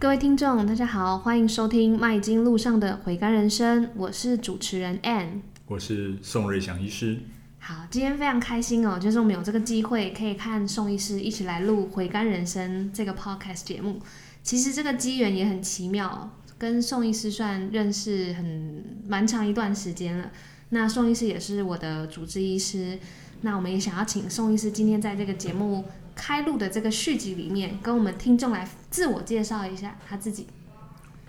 各位听众，大家好，欢迎收听《麦金路上的回甘人生》，我是主持人 Ann，我是宋瑞祥医师。好，今天非常开心哦，就是我们有这个机会可以看宋医师一起来录《回甘人生》这个 Podcast 节目。其实这个机缘也很奇妙，跟宋医师算认识很蛮长一段时间了。那宋医师也是我的主治医师，那我们也想要请宋医师今天在这个节目。开录的这个续集里面，跟我们听众来自我介绍一下他自己。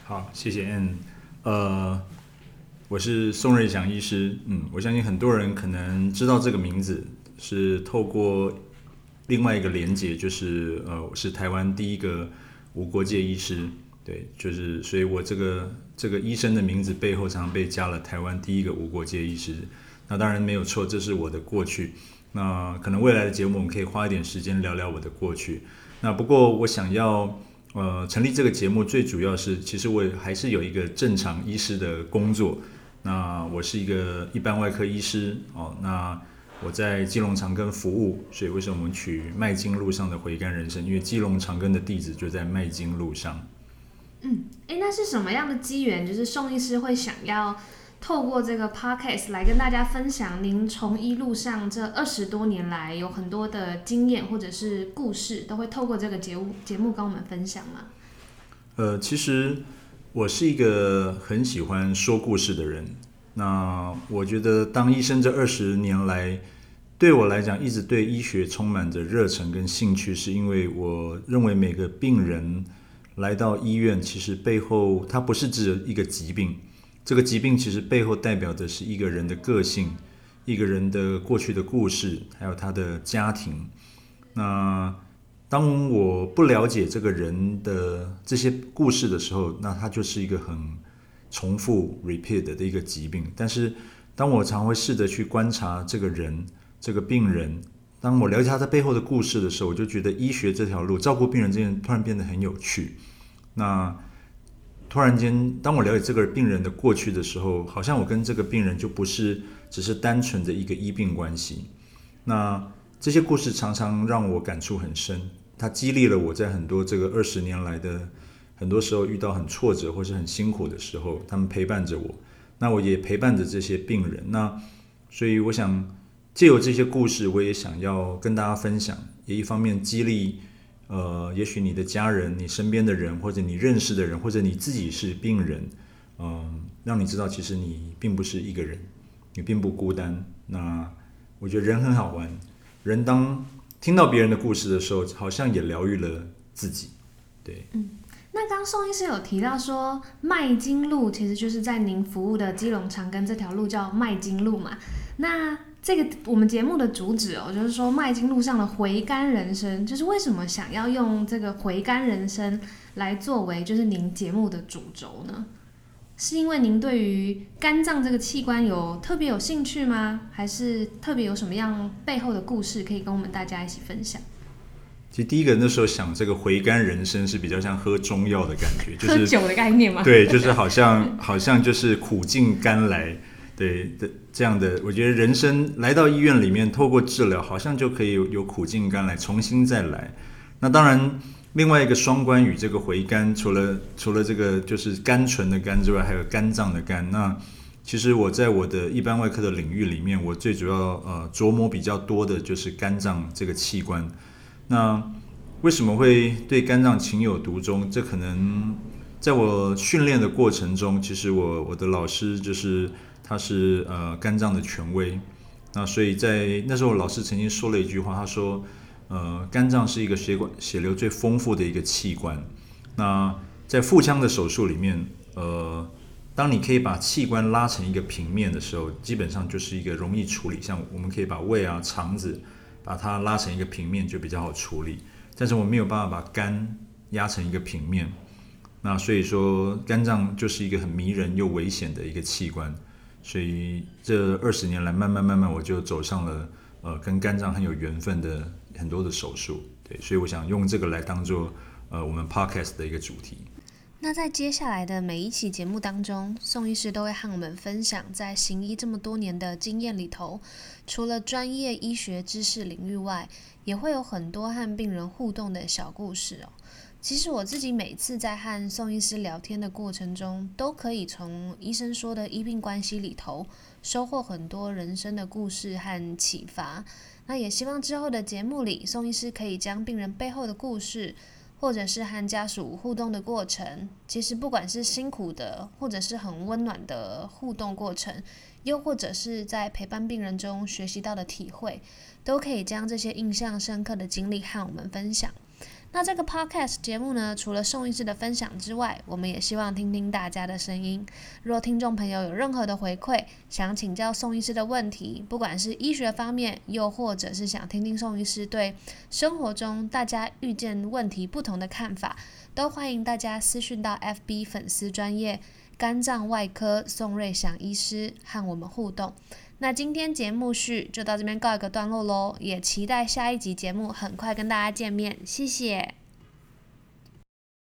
好，谢谢 N。呃，我是宋瑞祥医师。嗯，我相信很多人可能知道这个名字，是透过另外一个连结，就是呃，我是台湾第一个无国界医师。对，就是所以我这个这个医生的名字背后常常被加了台湾第一个无国界医师。那当然没有错，这是我的过去。那可能未来的节目我们可以花一点时间聊聊我的过去。那不过我想要呃成立这个节目，最主要是其实我还是有一个正常医师的工作。那我是一个一般外科医师哦。那我在基隆长庚服务，所以为什么我们取麦金路上的回甘人生？因为基隆长庚的地址就在麦金路上。嗯，诶，那是什么样的机缘？就是宋医师会想要。透过这个 podcast 来跟大家分享，您从医路上这二十多年来有很多的经验或者是故事，都会透过这个节目节目跟我们分享吗？呃，其实我是一个很喜欢说故事的人。那我觉得当医生这二十年来，对我来讲一直对医学充满着热忱跟兴趣，是因为我认为每个病人来到医院，其实背后他不是只有一个疾病。这个疾病其实背后代表的是一个人的个性，一个人的过去的故事，还有他的家庭。那当我不了解这个人的这些故事的时候，那他就是一个很重复 repeat 的一个疾病。但是当我常会试着去观察这个人，这个病人，当我了解他的背后的故事的时候，我就觉得医学这条路，照顾病人这件突然变得很有趣。那突然间，当我了解这个病人的过去的时候，好像我跟这个病人就不是只是单纯的一个医病关系。那这些故事常常让我感触很深，它激励了我在很多这个二十年来的很多时候遇到很挫折或是很辛苦的时候，他们陪伴着我。那我也陪伴着这些病人。那所以我想借由这些故事，我也想要跟大家分享，也一方面激励。呃，也许你的家人、你身边的人，或者你认识的人，或者你自己是病人，嗯、让你知道其实你并不是一个人，你并不孤单。那我觉得人很好玩，人当听到别人的故事的时候，好像也疗愈了自己。对，嗯，那刚宋医师有提到说，麦金路其实就是在您服务的基隆长庚这条路叫麦金路嘛？那这个我们节目的主旨哦，就是说麦金路上的回甘人生，就是为什么想要用这个回甘人生来作为就是您节目的主轴呢？是因为您对于肝脏这个器官有特别有兴趣吗？还是特别有什么样背后的故事可以跟我们大家一起分享？其实第一个那时候想这个回甘人生是比较像喝中药的感觉，就是喝酒的概念吗？对，就是好像好像就是苦尽甘来。对的，这样的，我觉得人生来到医院里面，透过治疗，好像就可以有有苦尽甘来，重新再来。那当然，另外一个双关语，这个回甘，除了除了这个就是甘醇的甘之外，还有肝脏的肝。那其实我在我的一般外科的领域里面，我最主要呃琢磨比较多的就是肝脏这个器官。那为什么会对肝脏情有独钟？这可能在我训练的过程中，其实我我的老师就是。他是呃肝脏的权威，那所以在那时候老师曾经说了一句话，他说，呃肝脏是一个血管血流最丰富的一个器官。那在腹腔的手术里面，呃，当你可以把器官拉成一个平面的时候，基本上就是一个容易处理。像我们可以把胃啊肠子把它拉成一个平面就比较好处理，但是我没有办法把肝压成一个平面。那所以说肝脏就是一个很迷人又危险的一个器官。所以这二十年来，慢慢慢慢，我就走上了呃跟肝脏很有缘分的很多的手术。对，所以我想用这个来当做呃我们 podcast 的一个主题。那在接下来的每一期节目当中，宋医师都会和我们分享在行医这么多年的经验里头，除了专业医学知识领域外，也会有很多和病人互动的小故事哦。其实我自己每次在和宋医师聊天的过程中，都可以从医生说的医病关系里头收获很多人生的故事和启发。那也希望之后的节目里，宋医师可以将病人背后的故事，或者是和家属互动的过程，其实不管是辛苦的，或者是很温暖的互动过程，又或者是在陪伴病人中学习到的体会，都可以将这些印象深刻的经历和我们分享。那这个 podcast 节目呢，除了宋医师的分享之外，我们也希望听听大家的声音。若听众朋友有任何的回馈，想请教宋医师的问题，不管是医学方面，又或者是想听听宋医师对生活中大家遇见问题不同的看法，都欢迎大家私讯到 FB 粉丝专业肝脏外科宋瑞祥医师和我们互动。那今天节目序就到这边告一个段落喽，也期待下一集节目很快跟大家见面，谢谢。